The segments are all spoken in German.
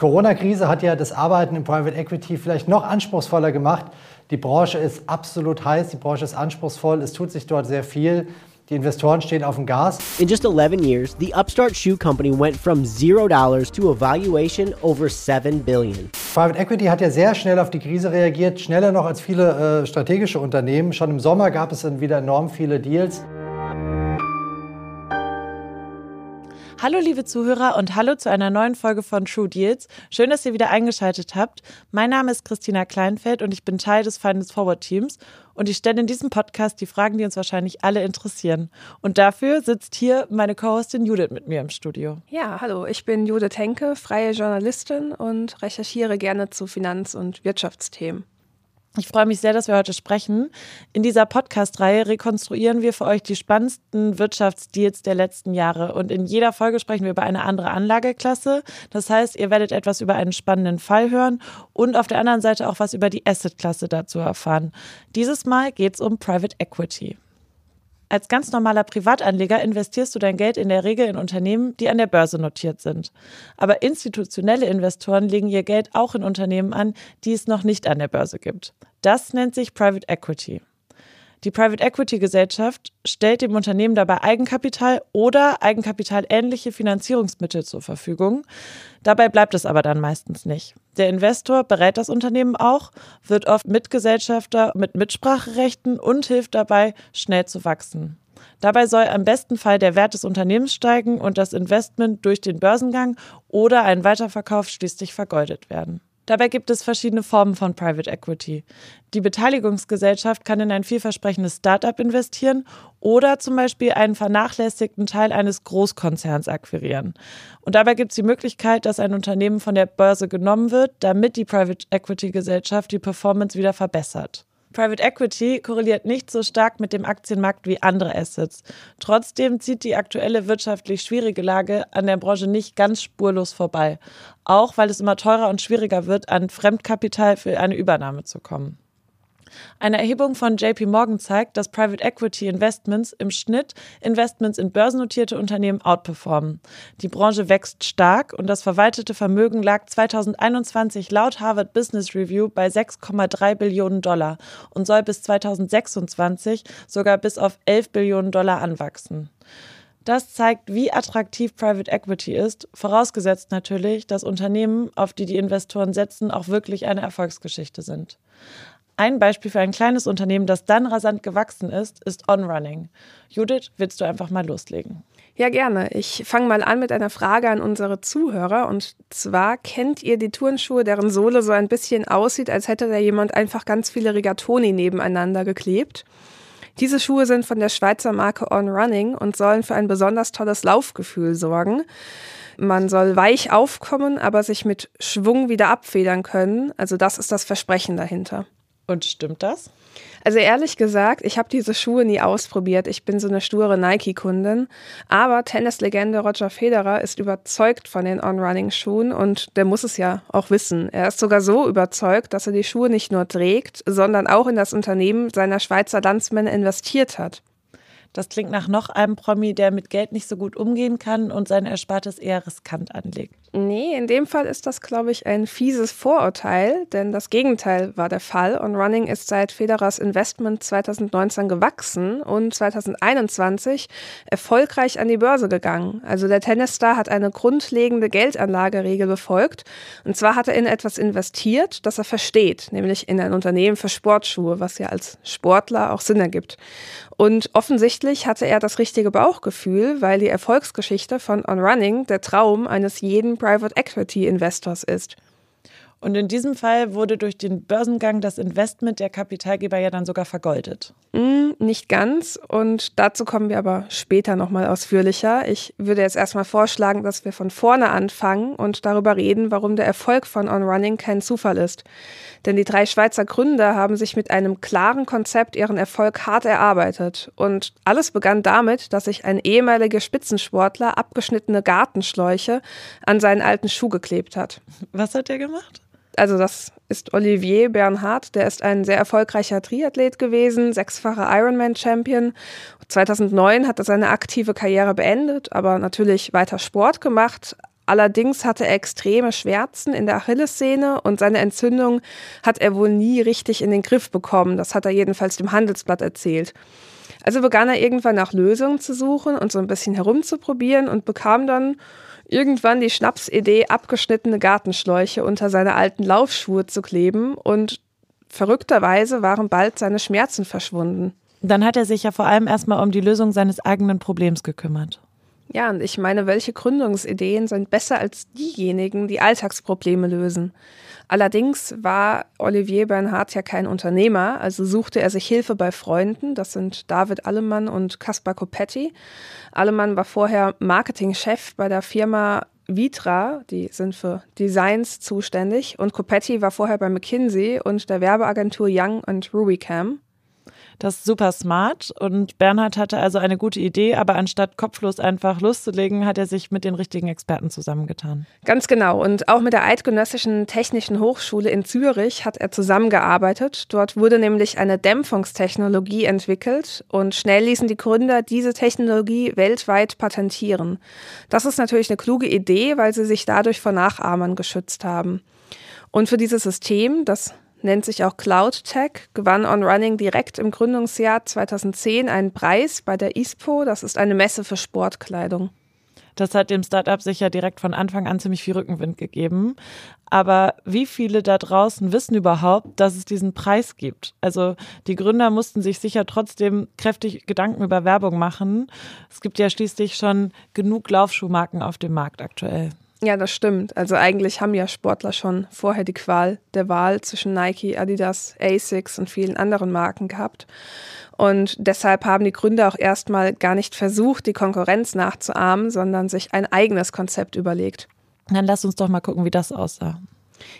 Corona-Krise hat ja das Arbeiten im Private Equity vielleicht noch anspruchsvoller gemacht. Die Branche ist absolut heiß, die Branche ist anspruchsvoll, es tut sich dort sehr viel. Die Investoren stehen auf dem Gas. In just 11 years, the upstart shoe company went from zero dollars to a valuation over 7 billion. Private Equity hat ja sehr schnell auf die Krise reagiert, schneller noch als viele äh, strategische Unternehmen. Schon im Sommer gab es dann wieder enorm viele Deals. Hallo liebe Zuhörer und hallo zu einer neuen Folge von True Deals. Schön, dass ihr wieder eingeschaltet habt. Mein Name ist Christina Kleinfeld und ich bin Teil des Finance Forward Teams und ich stelle in diesem Podcast die Fragen, die uns wahrscheinlich alle interessieren. Und dafür sitzt hier meine Co-Hostin Judith mit mir im Studio. Ja, hallo, ich bin Judith Henke, freie Journalistin und recherchiere gerne zu Finanz- und Wirtschaftsthemen. Ich freue mich sehr, dass wir heute sprechen. In dieser Podcast-Reihe rekonstruieren wir für euch die spannendsten Wirtschaftsdeals der letzten Jahre. Und in jeder Folge sprechen wir über eine andere Anlageklasse. Das heißt, ihr werdet etwas über einen spannenden Fall hören und auf der anderen Seite auch was über die Asset-Klasse dazu erfahren. Dieses Mal geht es um Private Equity. Als ganz normaler Privatanleger investierst du dein Geld in der Regel in Unternehmen, die an der Börse notiert sind. Aber institutionelle Investoren legen ihr Geld auch in Unternehmen an, die es noch nicht an der Börse gibt. Das nennt sich Private Equity. Die Private Equity Gesellschaft stellt dem Unternehmen dabei Eigenkapital oder Eigenkapitalähnliche Finanzierungsmittel zur Verfügung. Dabei bleibt es aber dann meistens nicht. Der Investor berät das Unternehmen auch, wird oft Mitgesellschafter mit Mitspracherechten und hilft dabei, schnell zu wachsen. Dabei soll im besten Fall der Wert des Unternehmens steigen und das Investment durch den Börsengang oder einen Weiterverkauf schließlich vergoldet werden. Dabei gibt es verschiedene Formen von Private Equity. Die Beteiligungsgesellschaft kann in ein vielversprechendes Startup investieren oder zum Beispiel einen vernachlässigten Teil eines Großkonzerns akquirieren. Und dabei gibt es die Möglichkeit, dass ein Unternehmen von der Börse genommen wird, damit die Private Equity Gesellschaft die Performance wieder verbessert. Private Equity korreliert nicht so stark mit dem Aktienmarkt wie andere Assets. Trotzdem zieht die aktuelle wirtschaftlich schwierige Lage an der Branche nicht ganz spurlos vorbei, auch weil es immer teurer und schwieriger wird, an Fremdkapital für eine Übernahme zu kommen. Eine Erhebung von JP Morgan zeigt, dass Private Equity Investments im Schnitt Investments in börsennotierte Unternehmen outperformen. Die Branche wächst stark und das verwaltete Vermögen lag 2021 laut Harvard Business Review bei 6,3 Billionen Dollar und soll bis 2026 sogar bis auf 11 Billionen Dollar anwachsen. Das zeigt, wie attraktiv Private Equity ist, vorausgesetzt natürlich, dass Unternehmen, auf die die Investoren setzen, auch wirklich eine Erfolgsgeschichte sind. Ein Beispiel für ein kleines Unternehmen, das dann rasant gewachsen ist, ist OnRunning. Judith, willst du einfach mal loslegen? Ja, gerne. Ich fange mal an mit einer Frage an unsere Zuhörer. Und zwar, kennt ihr die Turnschuhe, deren Sohle so ein bisschen aussieht, als hätte da jemand einfach ganz viele Rigatoni nebeneinander geklebt? Diese Schuhe sind von der Schweizer Marke On Running und sollen für ein besonders tolles Laufgefühl sorgen. Man soll weich aufkommen, aber sich mit Schwung wieder abfedern können. Also das ist das Versprechen dahinter. Und stimmt das? Also ehrlich gesagt, ich habe diese Schuhe nie ausprobiert. Ich bin so eine sture Nike-Kundin. Aber Tennislegende Roger Federer ist überzeugt von den On-Running-Schuhen und der muss es ja auch wissen. Er ist sogar so überzeugt, dass er die Schuhe nicht nur trägt, sondern auch in das Unternehmen seiner Schweizer Landsmänner investiert hat. Das klingt nach noch einem Promi, der mit Geld nicht so gut umgehen kann und sein Erspartes eher riskant anlegt. Nee, in dem Fall ist das, glaube ich, ein fieses Vorurteil, denn das Gegenteil war der Fall. Und Running ist seit Federers Investment 2019 gewachsen und 2021 erfolgreich an die Börse gegangen. Also der Tennisstar hat eine grundlegende Geldanlageregel befolgt. Und zwar hat er in etwas investiert, das er versteht, nämlich in ein Unternehmen für Sportschuhe, was ja als Sportler auch Sinn ergibt. Und offensichtlich hatte er das richtige Bauchgefühl, weil die Erfolgsgeschichte von On Running der Traum eines jeden Private Equity Investors ist. Und in diesem Fall wurde durch den Börsengang das Investment der Kapitalgeber ja dann sogar vergoldet. Mm, nicht ganz. Und dazu kommen wir aber später nochmal ausführlicher. Ich würde jetzt erstmal vorschlagen, dass wir von vorne anfangen und darüber reden, warum der Erfolg von On Running kein Zufall ist. Denn die drei Schweizer Gründer haben sich mit einem klaren Konzept ihren Erfolg hart erarbeitet. Und alles begann damit, dass sich ein ehemaliger Spitzensportler abgeschnittene Gartenschläuche an seinen alten Schuh geklebt hat. Was hat er gemacht? Also das ist Olivier Bernhard, der ist ein sehr erfolgreicher Triathlet gewesen, sechsfacher Ironman-Champion. 2009 hat er seine aktive Karriere beendet, aber natürlich weiter Sport gemacht. Allerdings hatte er extreme Schmerzen in der Achillessehne und seine Entzündung hat er wohl nie richtig in den Griff bekommen. Das hat er jedenfalls dem Handelsblatt erzählt. Also begann er irgendwann nach Lösungen zu suchen und so ein bisschen herumzuprobieren und bekam dann irgendwann die Schnapsidee, abgeschnittene Gartenschläuche unter seine alten Laufschuhe zu kleben und verrückterweise waren bald seine Schmerzen verschwunden. Dann hat er sich ja vor allem erstmal um die Lösung seines eigenen Problems gekümmert. Ja, und ich meine, welche Gründungsideen sind besser als diejenigen, die Alltagsprobleme lösen? Allerdings war Olivier Bernhard ja kein Unternehmer, also suchte er sich Hilfe bei Freunden. Das sind David Allemann und Kaspar Copetti. Allemann war vorher Marketingchef bei der Firma Vitra, die sind für Designs zuständig, und Copetti war vorher bei McKinsey und der Werbeagentur Young und Rubicam. Das ist super smart und Bernhard hatte also eine gute Idee, aber anstatt kopflos einfach loszulegen, hat er sich mit den richtigen Experten zusammengetan. Ganz genau und auch mit der Eidgenössischen Technischen Hochschule in Zürich hat er zusammengearbeitet. Dort wurde nämlich eine Dämpfungstechnologie entwickelt und schnell ließen die Gründer diese Technologie weltweit patentieren. Das ist natürlich eine kluge Idee, weil sie sich dadurch vor Nachahmern geschützt haben. Und für dieses System, das nennt sich auch Cloud Tech, gewann On Running direkt im Gründungsjahr 2010 einen Preis bei der ISPO. Das ist eine Messe für Sportkleidung. Das hat dem Startup sicher direkt von Anfang an ziemlich viel Rückenwind gegeben. Aber wie viele da draußen wissen überhaupt, dass es diesen Preis gibt? Also die Gründer mussten sich sicher trotzdem kräftig Gedanken über Werbung machen. Es gibt ja schließlich schon genug Laufschuhmarken auf dem Markt aktuell. Ja, das stimmt. Also eigentlich haben ja Sportler schon vorher die Qual der Wahl zwischen Nike, Adidas, Asics und vielen anderen Marken gehabt. Und deshalb haben die Gründer auch erstmal gar nicht versucht, die Konkurrenz nachzuahmen, sondern sich ein eigenes Konzept überlegt. Dann lass uns doch mal gucken, wie das aussah.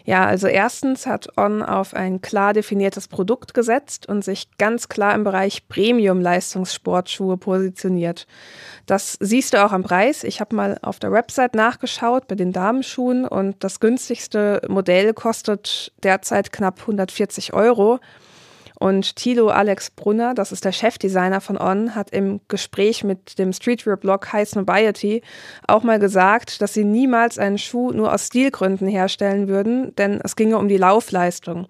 Ja, also erstens hat On auf ein klar definiertes Produkt gesetzt und sich ganz klar im Bereich Premium-Leistungssportschuhe positioniert. Das siehst du auch am Preis. Ich habe mal auf der Website nachgeschaut bei den Damenschuhen und das günstigste Modell kostet derzeit knapp 140 Euro. Und Thilo Alex Brunner, das ist der Chefdesigner von On, hat im Gespräch mit dem Streetwear-Blog High Snobiety auch mal gesagt, dass sie niemals einen Schuh nur aus Stilgründen herstellen würden, denn es ginge um die Laufleistung.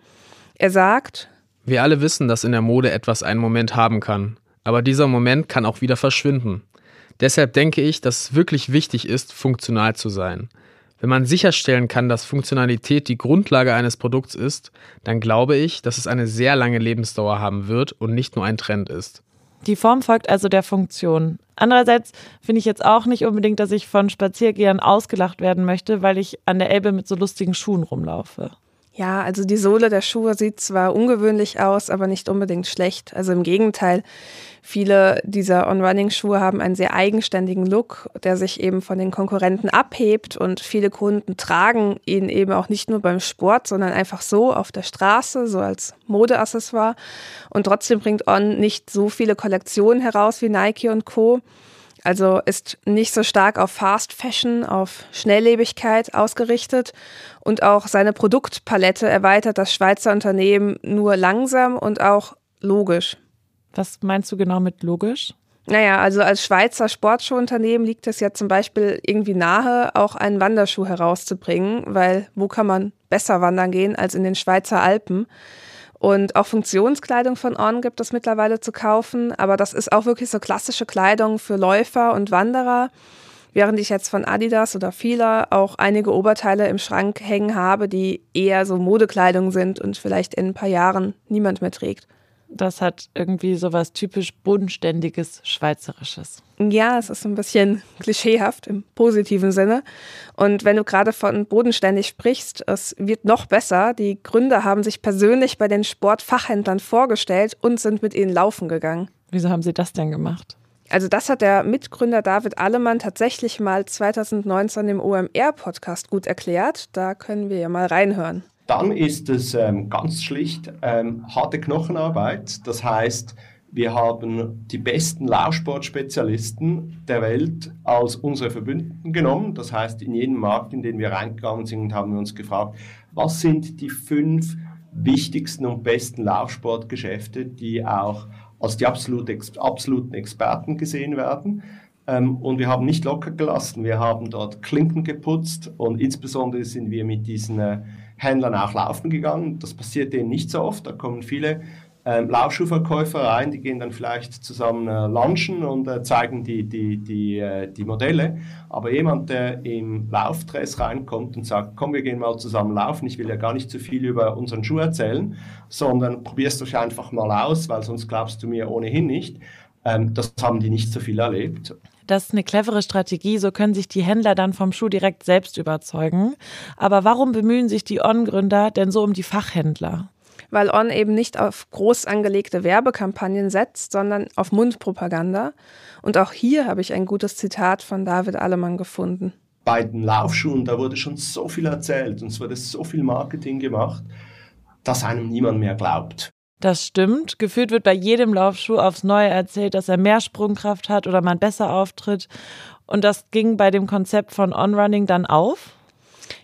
Er sagt, wir alle wissen, dass in der Mode etwas einen Moment haben kann, aber dieser Moment kann auch wieder verschwinden. Deshalb denke ich, dass es wirklich wichtig ist, funktional zu sein. Wenn man sicherstellen kann, dass Funktionalität die Grundlage eines Produkts ist, dann glaube ich, dass es eine sehr lange Lebensdauer haben wird und nicht nur ein Trend ist. Die Form folgt also der Funktion. Andererseits finde ich jetzt auch nicht unbedingt, dass ich von Spaziergehern ausgelacht werden möchte, weil ich an der Elbe mit so lustigen Schuhen rumlaufe. Ja, also die Sohle der Schuhe sieht zwar ungewöhnlich aus, aber nicht unbedingt schlecht. Also im Gegenteil, viele dieser On-Running-Schuhe haben einen sehr eigenständigen Look, der sich eben von den Konkurrenten abhebt und viele Kunden tragen ihn eben auch nicht nur beim Sport, sondern einfach so auf der Straße, so als Modeaccessoire. Und trotzdem bringt On nicht so viele Kollektionen heraus wie Nike und Co. Also ist nicht so stark auf Fast Fashion, auf Schnelllebigkeit ausgerichtet und auch seine Produktpalette erweitert das Schweizer Unternehmen nur langsam und auch logisch. Was meinst du genau mit logisch? Naja, also als Schweizer Sportschuhunternehmen liegt es ja zum Beispiel irgendwie nahe, auch einen Wanderschuh herauszubringen, weil wo kann man besser wandern gehen als in den Schweizer Alpen? Und auch Funktionskleidung von On gibt es mittlerweile zu kaufen, aber das ist auch wirklich so klassische Kleidung für Läufer und Wanderer. Während ich jetzt von Adidas oder Fila auch einige Oberteile im Schrank hängen habe, die eher so Modekleidung sind und vielleicht in ein paar Jahren niemand mehr trägt. Das hat irgendwie so was typisch bodenständiges Schweizerisches. Ja, es ist ein bisschen klischeehaft im positiven Sinne. Und wenn du gerade von bodenständig sprichst, es wird noch besser. Die Gründer haben sich persönlich bei den Sportfachhändlern vorgestellt und sind mit ihnen laufen gegangen. Wieso haben sie das denn gemacht? Also das hat der Mitgründer David Allemann tatsächlich mal 2019 im OMR-Podcast gut erklärt. Da können wir ja mal reinhören. Dann ist es ähm, ganz schlicht ähm, harte Knochenarbeit. Das heißt, wir haben die besten Laufsportspezialisten der Welt als unsere Verbündeten genommen. Das heißt, in jedem Markt, in den wir reingegangen sind, haben wir uns gefragt, was sind die fünf wichtigsten und besten Laufsportgeschäfte, die auch als die absolute, absoluten Experten gesehen werden. Ähm, und wir haben nicht locker gelassen. Wir haben dort Klinken geputzt und insbesondere sind wir mit diesen Händlern auch laufen gegangen. Das passiert denen nicht so oft. Da kommen viele ähm, Laufschuhverkäufer rein, die gehen dann vielleicht zusammen äh, lunchen und äh, zeigen die, die, die, äh, die Modelle. Aber jemand, der im Laufdress reinkommt und sagt, komm, wir gehen mal zusammen laufen, ich will ja gar nicht zu viel über unseren Schuh erzählen, sondern probierst du einfach mal aus, weil sonst glaubst du mir ohnehin nicht. Ähm, das haben die nicht so viel erlebt. Das ist eine clevere Strategie, so können sich die Händler dann vom Schuh direkt selbst überzeugen. Aber warum bemühen sich die On-Gründer denn so um die Fachhändler? weil On eben nicht auf groß angelegte Werbekampagnen setzt, sondern auf Mundpropaganda. Und auch hier habe ich ein gutes Zitat von David Allemann gefunden. Bei den Laufschuhen, da wurde schon so viel erzählt und es wurde so viel Marketing gemacht, dass einem niemand mehr glaubt. Das stimmt. Gefühlt wird bei jedem Laufschuh aufs Neue erzählt, dass er mehr Sprungkraft hat oder man besser auftritt. Und das ging bei dem Konzept von On-Running dann auf?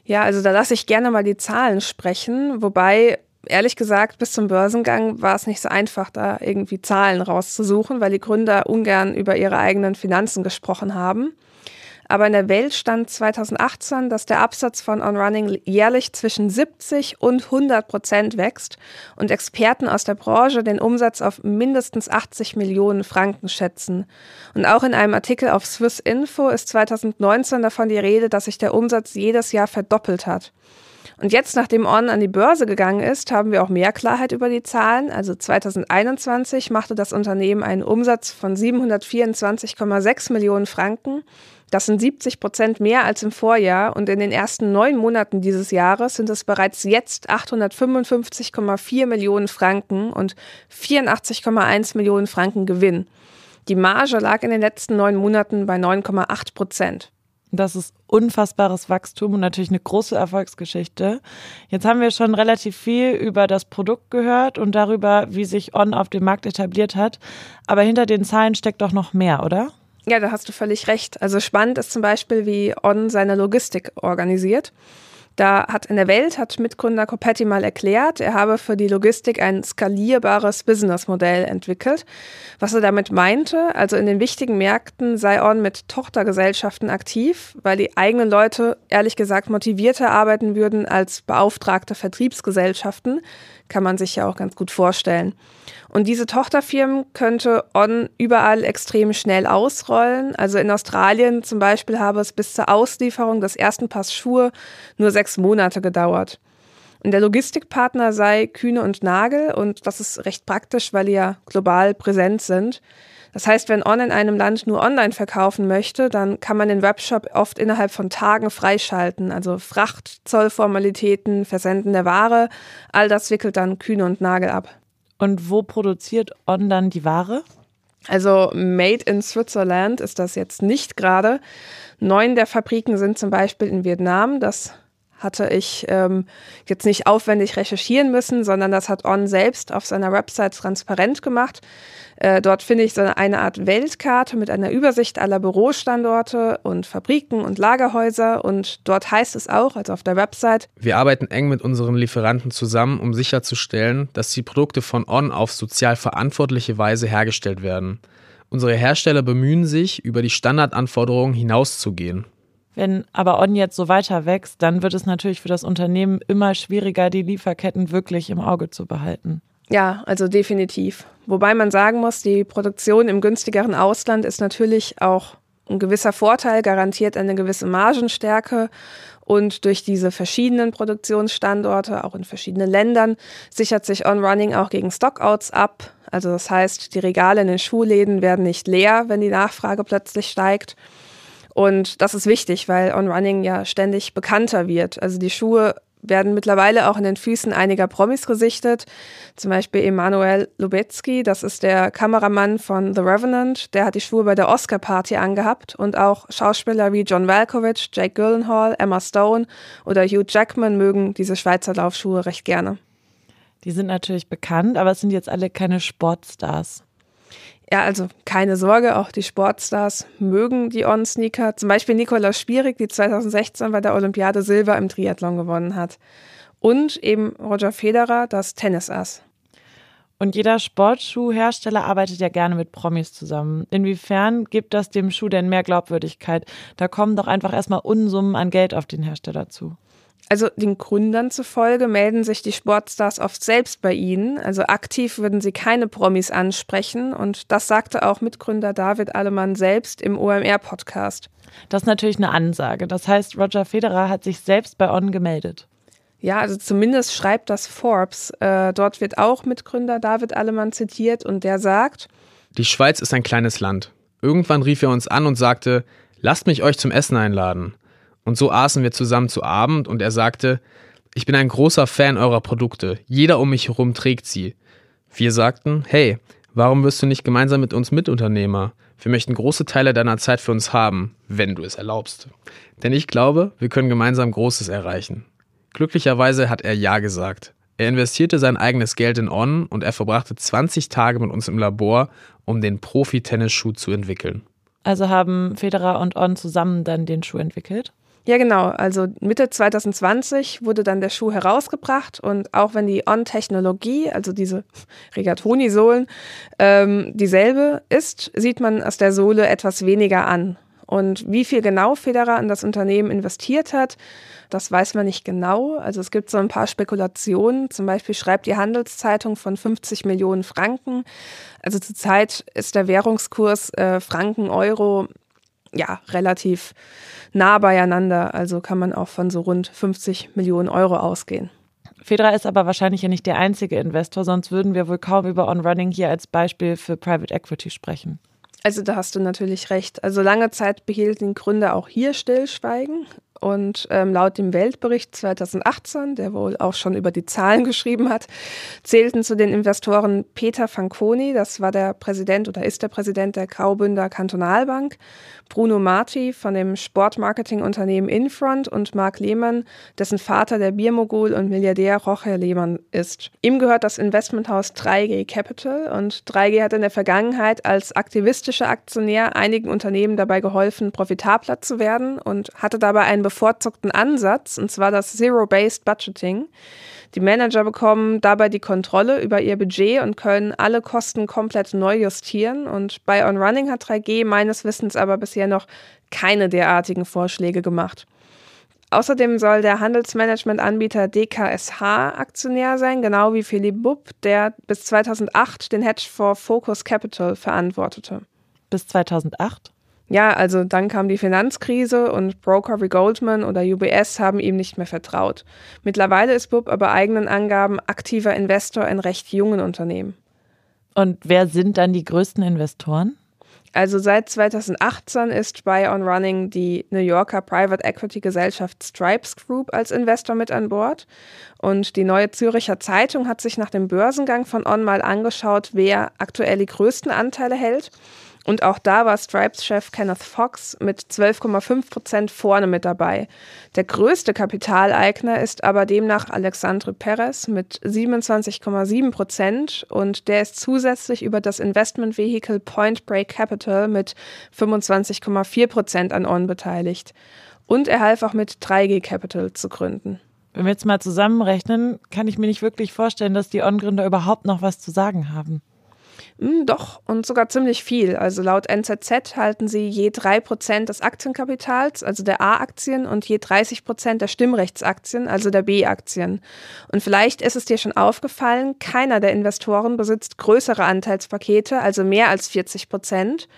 Ja, also da lasse ich gerne mal die Zahlen sprechen, wobei ehrlich gesagt, bis zum Börsengang war es nicht so einfach, da irgendwie Zahlen rauszusuchen, weil die Gründer ungern über ihre eigenen Finanzen gesprochen haben. Aber in der Welt stand 2018, dass der Absatz von On-Running jährlich zwischen 70 und 100 Prozent wächst und Experten aus der Branche den Umsatz auf mindestens 80 Millionen Franken schätzen. Und auch in einem Artikel auf Swiss Info ist 2019 davon die Rede, dass sich der Umsatz jedes Jahr verdoppelt hat. Und jetzt, nachdem On an die Börse gegangen ist, haben wir auch mehr Klarheit über die Zahlen. Also 2021 machte das Unternehmen einen Umsatz von 724,6 Millionen Franken. Das sind 70 Prozent mehr als im Vorjahr und in den ersten neun Monaten dieses Jahres sind es bereits jetzt 855,4 Millionen Franken und 84,1 Millionen Franken Gewinn. Die Marge lag in den letzten neun Monaten bei 9,8 Prozent. Das ist unfassbares Wachstum und natürlich eine große Erfolgsgeschichte. Jetzt haben wir schon relativ viel über das Produkt gehört und darüber, wie sich On auf dem Markt etabliert hat. Aber hinter den Zahlen steckt doch noch mehr, oder? Ja, da hast du völlig recht. Also spannend ist zum Beispiel, wie On seine Logistik organisiert. Da hat in der Welt hat Mitgründer Copetti mal erklärt, er habe für die Logistik ein skalierbares Businessmodell entwickelt. Was er damit meinte, also in den wichtigen Märkten sei On mit Tochtergesellschaften aktiv, weil die eigenen Leute ehrlich gesagt motivierter arbeiten würden als beauftragte Vertriebsgesellschaften, kann man sich ja auch ganz gut vorstellen. Und diese Tochterfirmen könnte On überall extrem schnell ausrollen. Also in Australien zum Beispiel habe es bis zur Auslieferung des ersten Pass Schuhe nur sechs Monate gedauert. Und der Logistikpartner sei Kühne und Nagel und das ist recht praktisch, weil die ja global präsent sind. Das heißt, wenn On in einem Land nur online verkaufen möchte, dann kann man den Webshop oft innerhalb von Tagen freischalten. Also Fracht, Zollformalitäten, Versenden der Ware, all das wickelt dann Kühne und Nagel ab. Und wo produziert On dann die Ware? Also Made in Switzerland ist das jetzt nicht gerade. Neun der Fabriken sind zum Beispiel in Vietnam. Das hatte ich ähm, jetzt nicht aufwendig recherchieren müssen, sondern das hat On selbst auf seiner Website transparent gemacht. Äh, dort finde ich so eine Art Weltkarte mit einer Übersicht aller Bürostandorte und Fabriken und Lagerhäuser. Und dort heißt es auch, also auf der Website, wir arbeiten eng mit unseren Lieferanten zusammen, um sicherzustellen, dass die Produkte von On auf sozial verantwortliche Weise hergestellt werden. Unsere Hersteller bemühen sich, über die Standardanforderungen hinauszugehen. Wenn aber On jetzt so weiter wächst, dann wird es natürlich für das Unternehmen immer schwieriger, die Lieferketten wirklich im Auge zu behalten. Ja, also definitiv. Wobei man sagen muss, die Produktion im günstigeren Ausland ist natürlich auch Ein gewisser Vorteil garantiert eine gewisse Margenstärke und durch diese verschiedenen Produktionsstandorte, auch in verschiedenen Ländern, sichert sich On Running auch gegen Stockouts ab. Also das heißt, die Regale in den Schuhläden werden nicht leer, wenn die Nachfrage plötzlich steigt. Und das ist wichtig, weil On Running ja ständig bekannter wird. Also die Schuhe werden mittlerweile auch in den Füßen einiger Promis gesichtet. Zum Beispiel Emanuel Lubezki, das ist der Kameramann von The Revenant. Der hat die Schuhe bei der Oscar-Party angehabt. Und auch Schauspieler wie John Malkovich, Jake Gyllenhaal, Emma Stone oder Hugh Jackman mögen diese Schweizer Laufschuhe recht gerne. Die sind natürlich bekannt, aber es sind jetzt alle keine Sportstars. Ja, also keine Sorge, auch die Sportstars mögen die On-Sneaker. Zum Beispiel Nicola Spierig, die 2016 bei der Olympiade Silber im Triathlon gewonnen hat. Und eben Roger Federer, das Tennisass. Und jeder Sportschuhhersteller arbeitet ja gerne mit Promis zusammen. Inwiefern gibt das dem Schuh denn mehr Glaubwürdigkeit? Da kommen doch einfach erstmal Unsummen an Geld auf den Hersteller zu. Also den Gründern zufolge melden sich die Sportstars oft selbst bei ihnen. Also aktiv würden sie keine Promis ansprechen. Und das sagte auch Mitgründer David Allemann selbst im OMR-Podcast. Das ist natürlich eine Ansage. Das heißt, Roger Federer hat sich selbst bei On gemeldet. Ja, also zumindest schreibt das Forbes. Äh, dort wird auch Mitgründer David Allemann zitiert und der sagt, Die Schweiz ist ein kleines Land. Irgendwann rief er uns an und sagte, lasst mich euch zum Essen einladen. Und so aßen wir zusammen zu Abend und er sagte, ich bin ein großer Fan eurer Produkte. Jeder um mich herum trägt sie. Wir sagten, hey, warum wirst du nicht gemeinsam mit uns Mitunternehmer? Wir möchten große Teile deiner Zeit für uns haben, wenn du es erlaubst. Denn ich glaube, wir können gemeinsam Großes erreichen. Glücklicherweise hat er Ja gesagt. Er investierte sein eigenes Geld in On und er verbrachte 20 Tage mit uns im Labor, um den Profi-Tennisschuh zu entwickeln. Also haben Federer und On zusammen dann den Schuh entwickelt? Ja, genau. Also Mitte 2020 wurde dann der Schuh herausgebracht und auch wenn die On-Technologie, also diese Rigatoni-Sohlen, ähm, dieselbe ist, sieht man aus der Sohle etwas weniger an. Und wie viel genau Federer in das Unternehmen investiert hat, das weiß man nicht genau. Also es gibt so ein paar Spekulationen. Zum Beispiel schreibt die Handelszeitung von 50 Millionen Franken. Also zurzeit ist der Währungskurs äh, Franken-Euro ja relativ nah beieinander. Also kann man auch von so rund 50 Millionen Euro ausgehen. Federer ist aber wahrscheinlich ja nicht der einzige Investor, sonst würden wir wohl kaum über On Running hier als Beispiel für Private Equity sprechen. Also da hast du natürlich recht. Also lange Zeit behielten Gründer auch hier Stillschweigen. Und ähm, laut dem Weltbericht 2018, der wohl auch schon über die Zahlen geschrieben hat, zählten zu den Investoren Peter Fanconi, das war der Präsident oder ist der Präsident der Graubünder Kantonalbank, Bruno Marti von dem Sportmarketingunternehmen Infront und Marc Lehmann, dessen Vater der Biermogul und Milliardär Roger Lehmann ist. Ihm gehört das Investmenthaus 3G Capital und 3G hat in der Vergangenheit als aktivistischer Aktionär einigen Unternehmen dabei geholfen, profitabler zu werden und hatte dabei einen bevorzugten Ansatz, und zwar das Zero-Based Budgeting. Die Manager bekommen dabei die Kontrolle über ihr Budget und können alle Kosten komplett neu justieren. Und bei On Running hat 3G meines Wissens aber bisher noch keine derartigen Vorschläge gemacht. Außerdem soll der Handelsmanagement-Anbieter DKSH Aktionär sein, genau wie Philipp Bupp, der bis 2008 den Hedgefonds Focus Capital verantwortete. Bis 2008? Ja, also dann kam die Finanzkrise und Broker wie Goldman oder UBS haben ihm nicht mehr vertraut. Mittlerweile ist Bub aber eigenen Angaben aktiver Investor in recht jungen Unternehmen. Und wer sind dann die größten Investoren? Also seit 2018 ist bei On Running die New Yorker Private Equity Gesellschaft Stripes Group als Investor mit an Bord. Und die neue Züricher Zeitung hat sich nach dem Börsengang von On mal angeschaut, wer aktuell die größten Anteile hält. Und auch da war Stripes-Chef Kenneth Fox mit 12,5 Prozent vorne mit dabei. Der größte Kapitaleigner ist aber demnach Alexandre Perez mit 27,7 Prozent und der ist zusätzlich über das Investmentvehikel Point Break Capital mit 25,4 Prozent an On beteiligt. Und er half auch mit 3G Capital zu gründen. Wenn wir jetzt mal zusammenrechnen, kann ich mir nicht wirklich vorstellen, dass die On-Gründer überhaupt noch was zu sagen haben. Hm, doch, und sogar ziemlich viel. Also laut NZZ halten sie je drei Prozent des Aktienkapitals, also der A-Aktien, und je 30 Prozent der Stimmrechtsaktien, also der B-Aktien. Und vielleicht ist es dir schon aufgefallen, keiner der Investoren besitzt größere Anteilspakete, also mehr als 40 Prozent.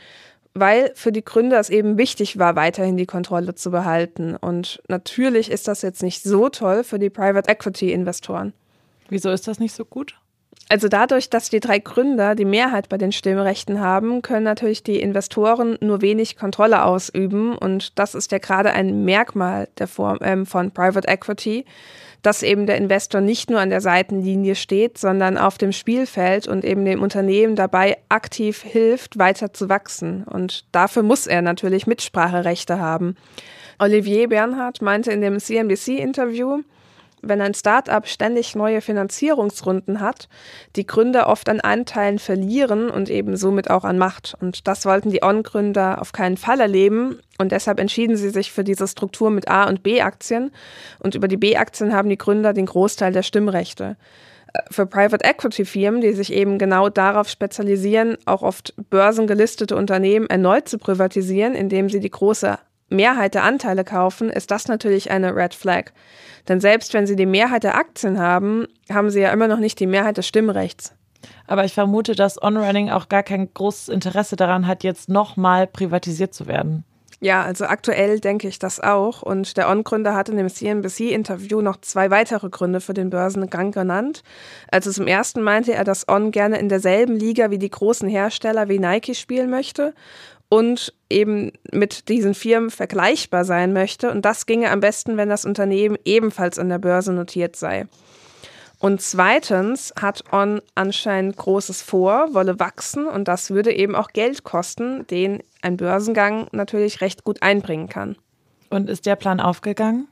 weil für die Gründer es eben wichtig war, weiterhin die Kontrolle zu behalten. Und natürlich ist das jetzt nicht so toll für die Private Equity Investoren. Wieso ist das nicht so gut? Also dadurch, dass die drei Gründer die Mehrheit bei den Stimmrechten haben, können natürlich die Investoren nur wenig Kontrolle ausüben. Und das ist ja gerade ein Merkmal der Form, ähm, von Private Equity, dass eben der Investor nicht nur an der Seitenlinie steht, sondern auf dem Spielfeld und eben dem Unternehmen dabei aktiv hilft, weiter zu wachsen. Und dafür muss er natürlich Mitspracherechte haben. Olivier Bernhard meinte in dem CNBC-Interview, wenn ein Startup ständig neue Finanzierungsrunden hat, die Gründer oft an Anteilen verlieren und eben somit auch an Macht. Und das wollten die On-Gründer auf keinen Fall erleben. Und deshalb entschieden sie sich für diese Struktur mit A- und B-Aktien. Und über die B-Aktien haben die Gründer den Großteil der Stimmrechte. Für Private Equity Firmen, die sich eben genau darauf spezialisieren, auch oft börsengelistete Unternehmen erneut zu privatisieren, indem sie die große Mehrheit der Anteile kaufen, ist das natürlich eine Red Flag. Denn selbst wenn sie die Mehrheit der Aktien haben, haben sie ja immer noch nicht die Mehrheit des Stimmrechts. Aber ich vermute, dass OnRunning auch gar kein großes Interesse daran hat, jetzt nochmal privatisiert zu werden. Ja, also aktuell denke ich das auch. Und der On-Gründer hat in dem CNBC-Interview noch zwei weitere Gründe für den Börsengang genannt. Also zum ersten meinte er, dass On gerne in derselben Liga wie die großen Hersteller wie Nike spielen möchte und eben mit diesen Firmen vergleichbar sein möchte. Und das ginge am besten, wenn das Unternehmen ebenfalls an der Börse notiert sei. Und zweitens hat On anscheinend Großes vor, wolle wachsen und das würde eben auch Geld kosten, den ein Börsengang natürlich recht gut einbringen kann. Und ist der Plan aufgegangen?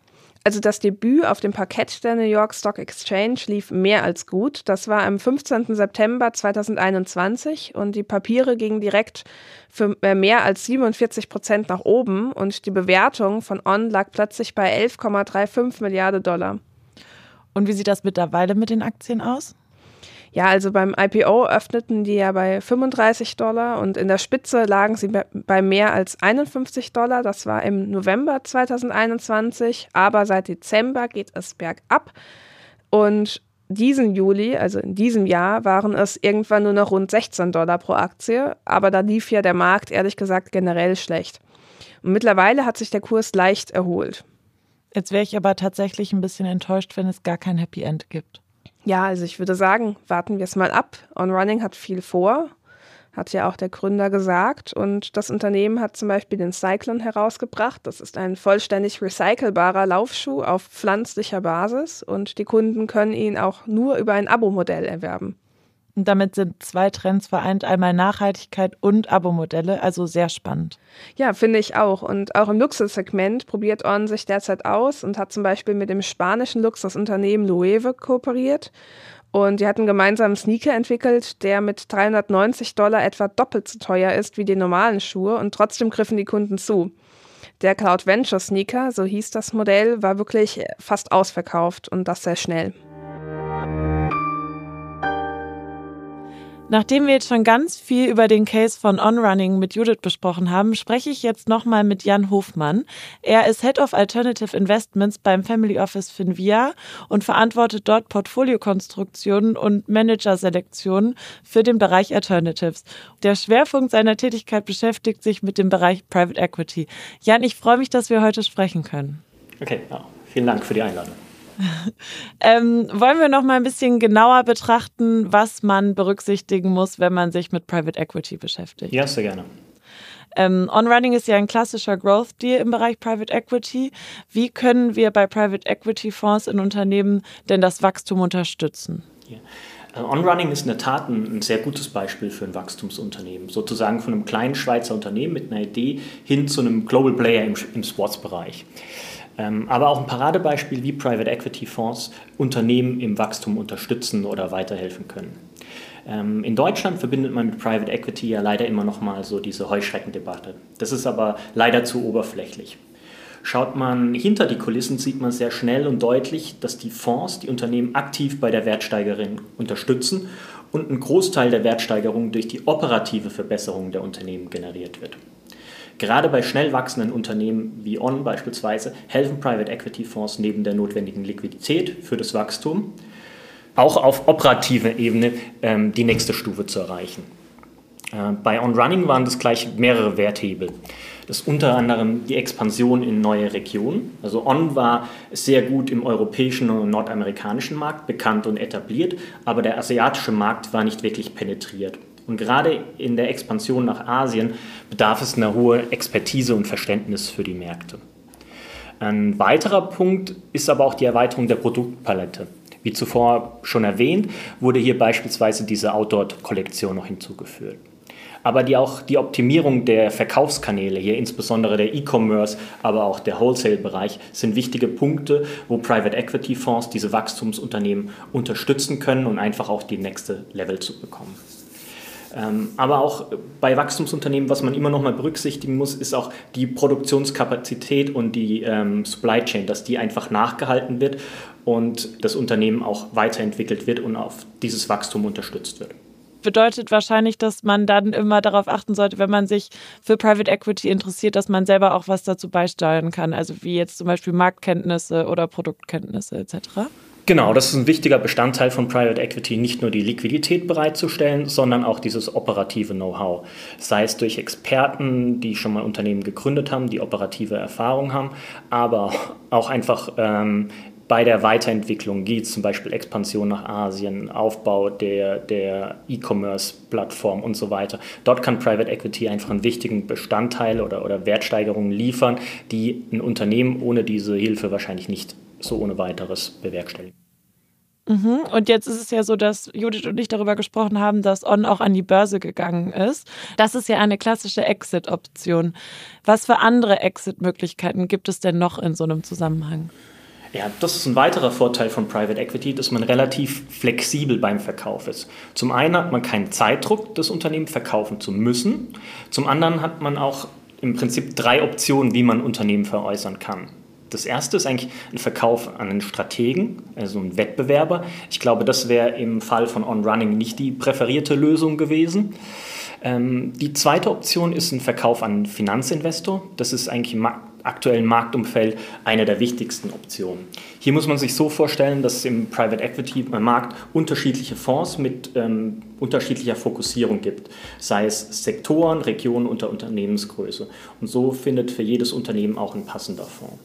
Also das Debüt auf dem Parkett der New York Stock Exchange lief mehr als gut. Das war am 15. September 2021 und die Papiere gingen direkt für äh, mehr als 47 Prozent nach oben und die Bewertung von On lag plötzlich bei 11,35 Milliarden Dollar. Und wie sieht das mittlerweile mit den Aktien aus? Ja, also beim IPO öffneten die ja bei 35 Dollar und in der Spitze lagen sie bei mehr als 51 Dollar. Das war im November 2021, aber seit Dezember geht es bergab. Und diesen Juli, also in diesem Jahr, waren es irgendwann nur noch rund 16 Dollar pro Aktie. Aber da lief ja der Markt ehrlich gesagt generell schlecht. Und mittlerweile hat sich der Kurs leicht erholt. Jetzt wäre ich aber tatsächlich ein bisschen enttäuscht, wenn es gar kein Happy End gibt. Ja, also ich würde sagen, warten wir es mal ab. On Running hat viel vor, hat ja auch der Gründer gesagt. Und das Unternehmen hat zum Beispiel den Cyclone herausgebracht. Das ist ein vollständig recycelbarer Laufschuh auf pflanzlicher Basis und die Kunden können ihn auch nur über ein Abo-Modell erwerben. Und damit sind zwei Trends vereint, einmal Nachhaltigkeit und Abo-Modelle, also sehr spannend. Ja, finde ich auch. Und auch im Luxussegment probiert On sich derzeit aus und hat zum Beispiel mit dem spanischen Luxusunternehmen Loewe kooperiert. Und die hatten gemeinsam einen Sneaker entwickelt, der mit 390 Dollar etwa doppelt so teuer ist wie die normalen Schuhe und trotzdem griffen die Kunden zu. Der Cloud Venture Sneaker, so hieß das Modell, war wirklich fast ausverkauft und das sehr schnell. Nachdem wir jetzt schon ganz viel über den Case von On-Running mit Judith besprochen haben, spreche ich jetzt nochmal mit Jan Hofmann. Er ist Head of Alternative Investments beim Family Office Finvia und verantwortet dort Portfoliokonstruktionen und Managerselektionen für den Bereich Alternatives. Der Schwerpunkt seiner Tätigkeit beschäftigt sich mit dem Bereich Private Equity. Jan, ich freue mich, dass wir heute sprechen können. Okay, ja, vielen Dank für die Einladung. Ähm, wollen wir noch mal ein bisschen genauer betrachten, was man berücksichtigen muss, wenn man sich mit Private Equity beschäftigt? Ja, sehr gerne. Ähm, On-Running ist ja ein klassischer Growth Deal im Bereich Private Equity. Wie können wir bei Private Equity Fonds in Unternehmen denn das Wachstum unterstützen? Ja. Äh, On-Running ist in der Tat ein, sehr gutes Beispiel für ein Wachstumsunternehmen. Sozusagen von einem kleinen Schweizer Unternehmen mit einer Idee hin zu einem Global Player im, im Sportsbereich. Ähm, aber auch ein Paradebeispiel, wie Private Equity Fonds Unternehmen im Wachstum unterstützen oder weiterhelfen können. Ähm, in Deutschland verbindet man mit Private Equity ja leider immer noch mal so diese Heuschreckendebatte. Das ist aber leider zu oberflächlich. Schaut man hinter die Kulissen, sieht man sehr schnell und deutlich, dass die Fonds die Unternehmen aktiv bei der Wertsteigerung unterstützen und ein Großteil der Wertsteigerung durch die operative Verbesserung der Unternehmen generiert wird. Gerade bei schnell wachsenden Unternehmen wie On beispielsweise helfen Private Equity Fonds neben der notwendigen Liquidität für das Wachstum auch auf operativer Ebene ähm, die nächste Stufe zu erreichen. Äh, bei On Running waren das gleich mehrere Werthebel. Das ist unter anderem die Expansion in neue Regionen. Also On war sehr gut im europäischen und nordamerikanischen Markt bekannt und etabliert, aber der asiatische Markt war nicht wirklich penetriert. Und gerade in der Expansion nach Asien bedarf es einer hohen Expertise und Verständnis für die Märkte. Ein weiterer Punkt ist aber auch die Erweiterung der Produktpalette. Wie zuvor schon erwähnt, wurde hier beispielsweise diese Outdoor-Kollektion noch hinzugefügt aber die auch die Optimierung der Verkaufskanäle, hier insbesondere der E-Commerce, aber auch der Wholesale-Bereich, sind wichtige Punkte, wo Private Equity Fonds diese Wachstumsunternehmen unterstützen können und einfach auch die nächste Level zu bekommen. Ähm, aber auch bei Wachstumsunternehmen, was man immer noch mal berücksichtigen muss, ist auch die Produktionskapazität und die ähm, Supply Chain, dass die einfach nachgehalten wird und das Unternehmen auch weiterentwickelt wird und auf dieses Wachstum unterstützt wird bedeutet wahrscheinlich, dass man dann immer darauf achten sollte, wenn man sich für Private Equity interessiert, dass man selber auch was dazu beisteuern kann. Also wie jetzt zum Beispiel Marktkenntnisse oder Produktkenntnisse etc. Genau, das ist ein wichtiger Bestandteil von Private Equity, nicht nur die Liquidität bereitzustellen, sondern auch dieses operative Know-how. Sei es durch Experten, die schon mal Unternehmen gegründet haben, die operative Erfahrung haben, aber auch einfach ähm, bei der Weiterentwicklung geht, zum Beispiel Expansion nach Asien, Aufbau der, der E-Commerce-Plattform und so weiter. Dort kann Private Equity einfach einen wichtigen Bestandteil oder, oder Wertsteigerungen liefern, die ein Unternehmen ohne diese Hilfe wahrscheinlich nicht so ohne weiteres bewerkstelligen. Mhm. Und jetzt ist es ja so, dass Judith und ich darüber gesprochen haben, dass On auch an die Börse gegangen ist. Das ist ja eine klassische Exit-Option. Was für andere Exit-Möglichkeiten gibt es denn noch in so einem Zusammenhang? Ja, das ist ein weiterer Vorteil von Private Equity, dass man relativ flexibel beim Verkauf ist. Zum einen hat man keinen Zeitdruck, das Unternehmen verkaufen zu müssen. Zum anderen hat man auch im Prinzip drei Optionen, wie man Unternehmen veräußern kann. Das erste ist eigentlich ein Verkauf an einen Strategen, also einen Wettbewerber. Ich glaube, das wäre im Fall von On Running nicht die präferierte Lösung gewesen. Ähm, die zweite Option ist ein Verkauf an einen Finanzinvestor. Das ist eigentlich im aktuellen Marktumfeld eine der wichtigsten Optionen. Hier muss man sich so vorstellen, dass im Private Equity Markt unterschiedliche Fonds mit ähm, unterschiedlicher Fokussierung gibt, sei es Sektoren, Regionen oder Unternehmensgröße. Und so findet für jedes Unternehmen auch ein passender Fonds.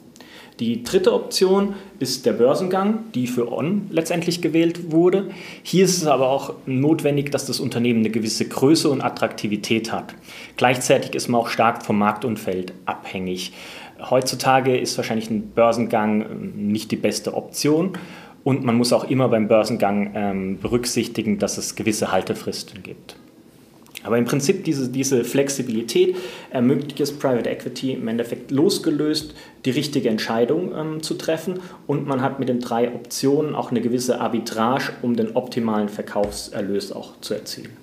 Die dritte Option ist der Börsengang, die für On letztendlich gewählt wurde. Hier ist es aber auch notwendig, dass das Unternehmen eine gewisse Größe und Attraktivität hat. Gleichzeitig ist man auch stark vom Marktumfeld abhängig. Heutzutage ist wahrscheinlich ein Börsengang ähm, nicht die beste Option. Und man muss auch immer beim Börsengang ähm, berücksichtigen, dass es gewisse Haltefristen gibt. Aber im Prinzip diese, diese Flexibilität ermöglicht es Private Equity im Endeffekt losgelöst, die richtige Entscheidung ähm, zu treffen. Und man hat mit den drei Optionen auch eine gewisse Arbitrage, um den optimalen Verkaufserlös auch zu erzielen.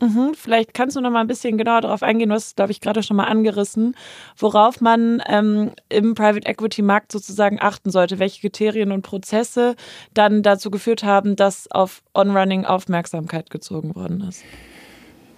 Mhm, vielleicht kannst du noch mal ein bisschen genauer darauf eingehen, was glaube ich gerade schon mal angerissen, worauf man ähm, im Private Equity Markt sozusagen achten sollte, welche Kriterien und Prozesse dann dazu geführt haben, dass auf On-Running Aufmerksamkeit gezogen worden ist.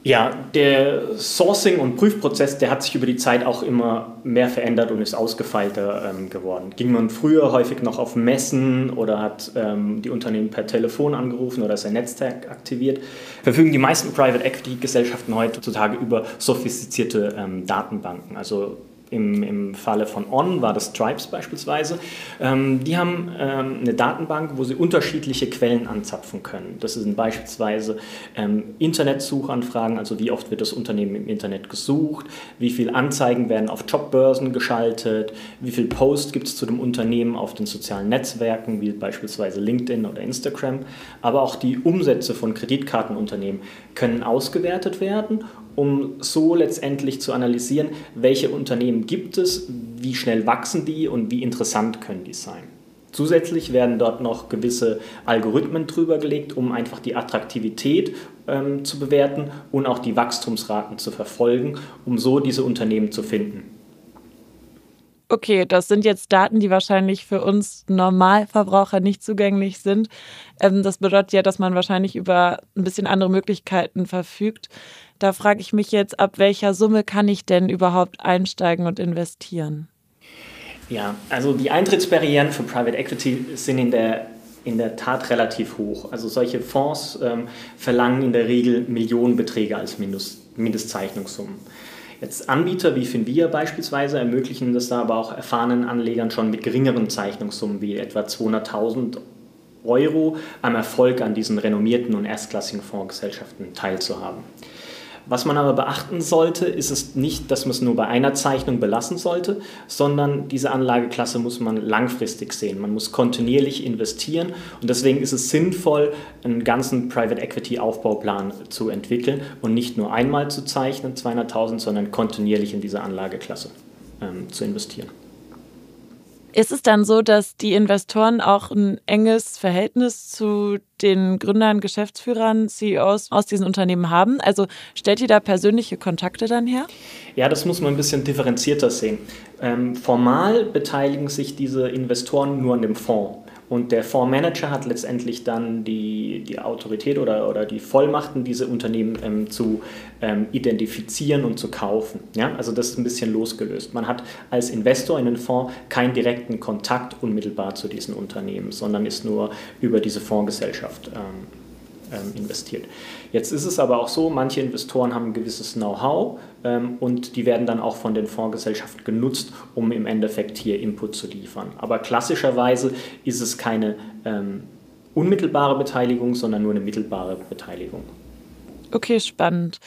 Ja, der Sourcing- und Prüfprozess, der hat sich über die Zeit auch immer mehr verändert und ist ausgefeilter ähm, geworden. Ging man früher häufig noch auf Messen oder hat ähm, die Unternehmen per Telefon angerufen oder sein Netzwerk aktiviert, verfügen die meisten Private Equity Gesellschaften heutzutage über sophistizierte ähm, Datenbanken, also im, im Falle von On war das Stripes beispielsweise. Ähm, die haben ähm, eine Datenbank, wo sie unterschiedliche Quellen anzapfen können. Das sind beispielsweise ähm, Internetsuchanfragen, also wie oft wird das Unternehmen im Internet gesucht, wie viele Anzeigen werden auf Jobbörsen geschaltet, wie viele Posts gibt es zu dem Unternehmen auf den sozialen Netzwerken, wie beispielsweise LinkedIn oder Instagram. Aber auch die Umsätze von Kreditkartenunternehmen können ausgewertet werden um so letztendlich zu analysieren, welche Unternehmen gibt es, wie schnell wachsen die und wie interessant können die sein. Zusätzlich werden dort noch gewisse Algorithmen drüber gelegt, um einfach die Attraktivität ähm, zu bewerten und auch die Wachstumsraten zu verfolgen, um so diese Unternehmen zu finden. Okay, das sind jetzt Daten, die wahrscheinlich für uns Normalverbraucher nicht zugänglich sind. Ähm, das bedeutet ja, dass man wahrscheinlich über ein bisschen andere Möglichkeiten verfügt. Da frage ich mich jetzt, ab welcher Summe kann ich denn überhaupt einsteigen und investieren? Ja, also die Eintrittsbarrieren für Private Equity sind in der in der Tat relativ hoch. Also solche Fonds ähm, verlangen in der Regel Millionenbeträge als Mindest, Mindestzeichnungssummen. Jetzt Anbieter wie Finvia beispielsweise ermöglichen das da aber auch erfahrenen Anlegern schon mit geringeren Zeichnungssummen wie etwa 200.000 Euro am Erfolg an diesen renommierten und erstklassigen Fondsgesellschaften teilzuhaben. Was man aber beachten sollte, ist es nicht, dass man es nur bei einer Zeichnung belassen sollte, sondern diese Anlageklasse muss man langfristig sehen. Man muss kontinuierlich investieren und deswegen ist es sinnvoll, einen ganzen Private Equity Aufbauplan zu entwickeln und nicht nur einmal zu zeichnen, 200.000, sondern kontinuierlich in diese Anlageklasse ähm, zu investieren. Ist es dann so, dass die Investoren auch ein enges Verhältnis zu den Gründern, Geschäftsführern, CEOs aus diesen Unternehmen haben? Also stellt ihr da persönliche Kontakte dann her? Ja, das muss man ein bisschen differenzierter sehen. Ähm, formal beteiligen sich diese Investoren nur an dem Fonds. Und der Fondsmanager hat letztendlich dann die, die Autorität oder, oder die Vollmachten, diese Unternehmen ähm, zu ähm, identifizieren und zu kaufen. Ja? Also das ist ein bisschen losgelöst. Man hat als Investor in den Fonds keinen direkten Kontakt unmittelbar zu diesen Unternehmen, sondern ist nur über diese Fondsgesellschaft ähm, investiert. Jetzt ist es aber auch so, manche Investoren haben ein gewisses Know-how ähm, und die werden dann auch von den Fondsgesellschaften genutzt, um im Endeffekt hier Input zu liefern. Aber klassischerweise ist es keine ähm, unmittelbare Beteiligung, sondern nur eine mittelbare Beteiligung. Okay, spannend.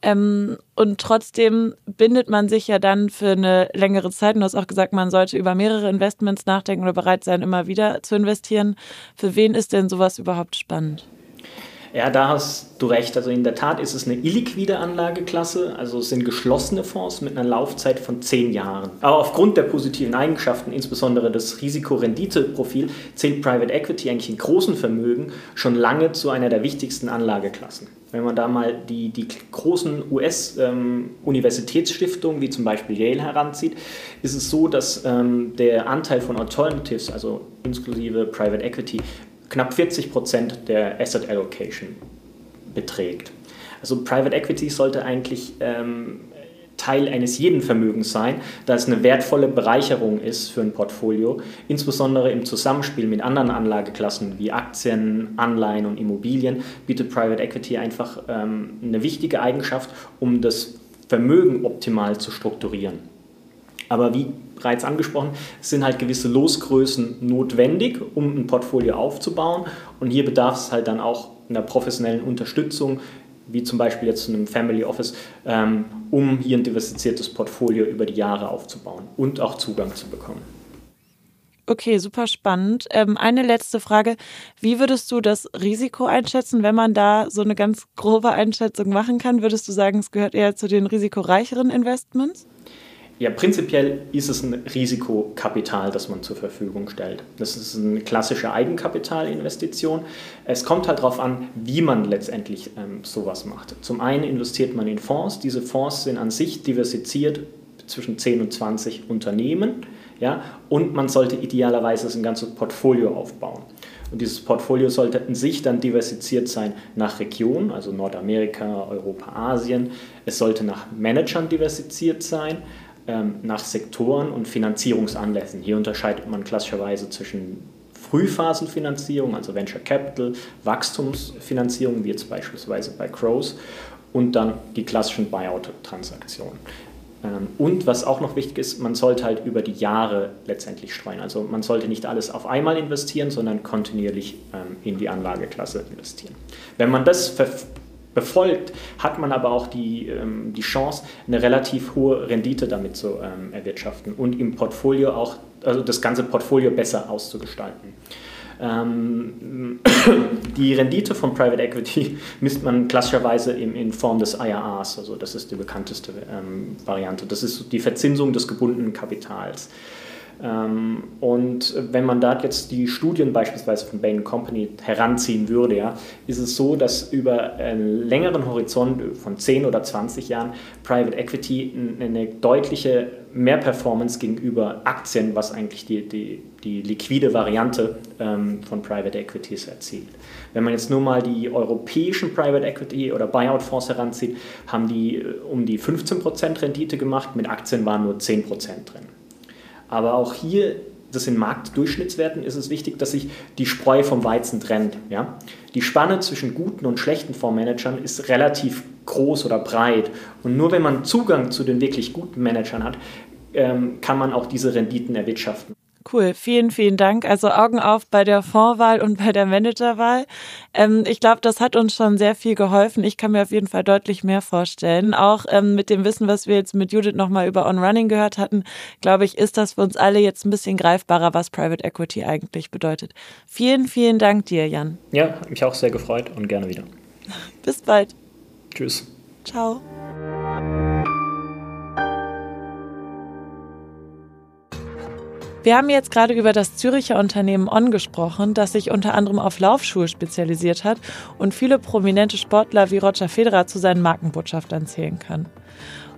Ähm, und trotzdem bindet man sich ja dann für eine längere Zeit. Und du hast auch gesagt, man sollte über mehrere Investments nachdenken oder bereit sein, immer wieder zu investieren. Für wen ist denn sowas überhaupt spannend? Ja, da hast du recht. Also in der Tat ist es eine illiquide Anlageklasse, also es sind geschlossene Fonds mit einer Laufzeit von zehn Jahren. Aber aufgrund der positiven Eigenschaften, insbesondere das Risiko-Rendite-Profil, zählt Private Equity eigentlich in großen Vermögen schon lange zu einer der wichtigsten Anlageklassen. Wenn man da mal die, die großen US-Universitätsstiftungen, ähm, wie zum Beispiel Yale, heranzieht, ist es so, dass ähm, der Anteil von Alternatives, also inklusive Private Equity, knapp 40 Prozent der Asset Allocation beträgt. Also Private Equity sollte eigentlich ähm, Teil eines jeden Vermögens sein, da es eine wertvolle Bereicherung ist für ein Portfolio, insbesondere im Zusammenspiel mit anderen Anlageklassen wie Aktien, Anleihen und Immobilien, bietet Private Equity einfach ähm, eine wichtige Eigenschaft, um das Vermögen optimal zu strukturieren. Aber wie bereits angesprochen, sind halt gewisse Losgrößen notwendig, um ein Portfolio aufzubauen. Und hier bedarf es halt dann auch einer professionellen Unterstützung, wie zum Beispiel jetzt in einem Family Office, ähm, um hier ein diversifiziertes Portfolio über die Jahre aufzubauen und auch Zugang zu bekommen. Okay, super spannend. Ähm, eine letzte Frage. Wie würdest du das Risiko einschätzen, wenn man da so eine ganz grobe Einschätzung machen kann? Würdest du sagen, es gehört eher zu den risikoreicheren Investments? Ja, prinzipiell ist es ein Risikokapital, das man zur Verfügung stellt. Das ist eine klassische Eigenkapitalinvestition. Es kommt halt darauf an, wie man letztendlich ähm, sowas macht. Zum einen investiert man in Fonds. Diese Fonds sind an sich diversifiziert zwischen 10 und 20 Unternehmen. Ja, und man sollte idealerweise ein ganzes Portfolio aufbauen. Und dieses Portfolio sollte in sich dann diversifiziert sein nach Region, also Nordamerika, Europa, Asien. Es sollte nach Managern diversifiziert sein nach Sektoren und Finanzierungsanlässen. Hier unterscheidet man klassischerweise zwischen Frühphasenfinanzierung, also Venture Capital, Wachstumsfinanzierung, wie jetzt beispielsweise bei Crows, und dann die klassischen Buyout-Transaktionen. Ähm, und was auch noch wichtig ist, man sollte halt über die Jahre letztendlich streuen. Also man sollte nicht alles auf einmal investieren, sondern kontinuierlich ähm, in die Anlageklasse investieren. Wenn man das befolgt, hat man aber auch die, ähm, die Chance, eine relativ hohe Rendite damit zu ähm, erwirtschaften und im Portfolio auch, also das ganze Portfolio besser auszugestalten. Ähm, die Rendite von Private Equity misst man klassischerweise in, in Form des IRRs, also das ist die bekannteste ähm, Variante. Das ist die Verzinsung des gebundenen Kapitals. Ähm, und wenn man da jetzt die Studien beispielsweise von Bain Company heranziehen würde, ja, ist es so, dass über einen längeren Horizont von 10 oder 20 Jahren Private Equity eine deutliche Mehrperformance gegenüber Aktien, was eigentlich die, die, die liquide Variante ähm, von Private Equities erzielt. Wenn man jetzt nur mal die europäischen Private Equity oder Buyout-Fonds heranzieht, haben die äh, um die 15% Rendite gemacht, mit Aktien waren nur 10% drin. Aber auch hier das in Marktdurchschnittswerten ist es wichtig, dass sich die Spreu vom Weizen trennt. Ja? Die Spanne zwischen guten und schlechten Fondsmanagern ist relativ groß oder breit. Und nur wenn man Zugang zu den wirklich guten Managern hat, ähm, kann man auch diese Renditen erwirtschaften. Cool, vielen, vielen Dank. Also Augen auf bei der Fondswahl und bei der Managerwahl. Ähm, ich glaube, das hat uns schon sehr viel geholfen. Ich kann mir auf jeden Fall deutlich mehr vorstellen. Auch ähm, mit dem Wissen, was wir jetzt mit Judith nochmal über On Running gehört hatten, glaube ich, ist das für uns alle jetzt ein bisschen greifbarer, was Private Equity eigentlich bedeutet. Vielen, vielen Dank dir, Jan. Ja, mich auch sehr gefreut und gerne wieder. Bis bald. Tschüss. Ciao. Wir haben jetzt gerade über das Züricher Unternehmen On gesprochen, das sich unter anderem auf Laufschuhe spezialisiert hat und viele prominente Sportler wie Roger Federer zu seinen Markenbotschaftern zählen kann.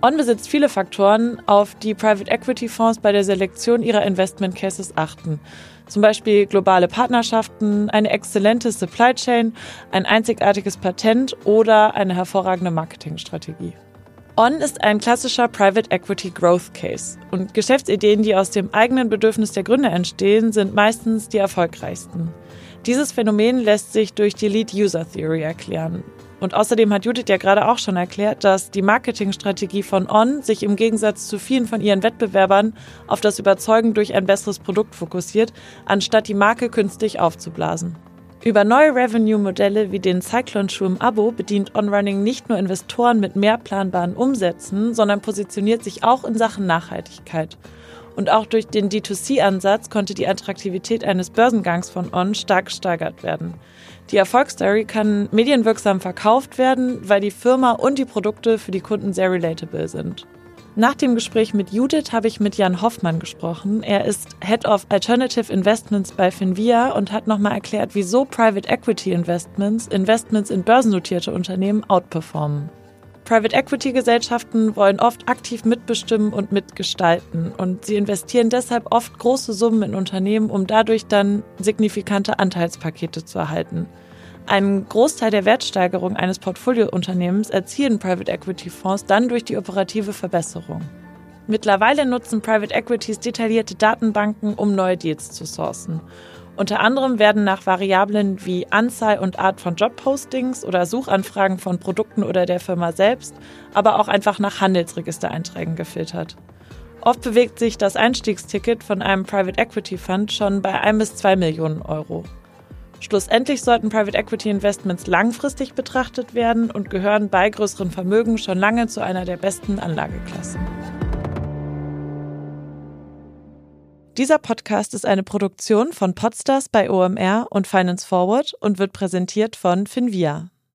On besitzt viele Faktoren, auf die Private Equity Fonds bei der Selektion ihrer Investment Cases achten. Zum Beispiel globale Partnerschaften, eine exzellente Supply Chain, ein einzigartiges Patent oder eine hervorragende Marketingstrategie. On ist ein klassischer Private Equity Growth Case und Geschäftsideen, die aus dem eigenen Bedürfnis der Gründer entstehen, sind meistens die erfolgreichsten. Dieses Phänomen lässt sich durch die Lead User Theory erklären. Und außerdem hat Judith ja gerade auch schon erklärt, dass die Marketingstrategie von On sich im Gegensatz zu vielen von ihren Wettbewerbern auf das Überzeugen durch ein besseres Produkt fokussiert, anstatt die Marke künstlich aufzublasen. Über neue Revenue-Modelle wie den Cyclone-Schuh im Abo bedient OnRunning nicht nur Investoren mit mehr planbaren Umsätzen, sondern positioniert sich auch in Sachen Nachhaltigkeit. Und auch durch den D2C-Ansatz konnte die Attraktivität eines Börsengangs von On stark gesteigert werden. Die Erfolgsstory kann medienwirksam verkauft werden, weil die Firma und die Produkte für die Kunden sehr relatable sind. Nach dem Gespräch mit Judith habe ich mit Jan Hoffmann gesprochen. Er ist Head of Alternative Investments bei Finvia und hat nochmal erklärt, wieso Private Equity Investments Investments in börsennotierte Unternehmen outperformen. Private Equity Gesellschaften wollen oft aktiv mitbestimmen und mitgestalten und sie investieren deshalb oft große Summen in Unternehmen, um dadurch dann signifikante Anteilspakete zu erhalten. Einen Großteil der Wertsteigerung eines Portfoliounternehmens erzielen Private Equity Fonds dann durch die operative Verbesserung. Mittlerweile nutzen Private Equities detaillierte Datenbanken, um neue Deals zu sourcen. Unter anderem werden nach Variablen wie Anzahl und Art von Jobpostings oder Suchanfragen von Produkten oder der Firma selbst, aber auch einfach nach Handelsregistereinträgen gefiltert. Oft bewegt sich das Einstiegsticket von einem Private Equity Fund schon bei 1 bis 2 Millionen Euro. Schlussendlich sollten Private Equity Investments langfristig betrachtet werden und gehören bei größeren Vermögen schon lange zu einer der besten Anlageklassen. Dieser Podcast ist eine Produktion von Podstars bei OMR und Finance Forward und wird präsentiert von Finvia.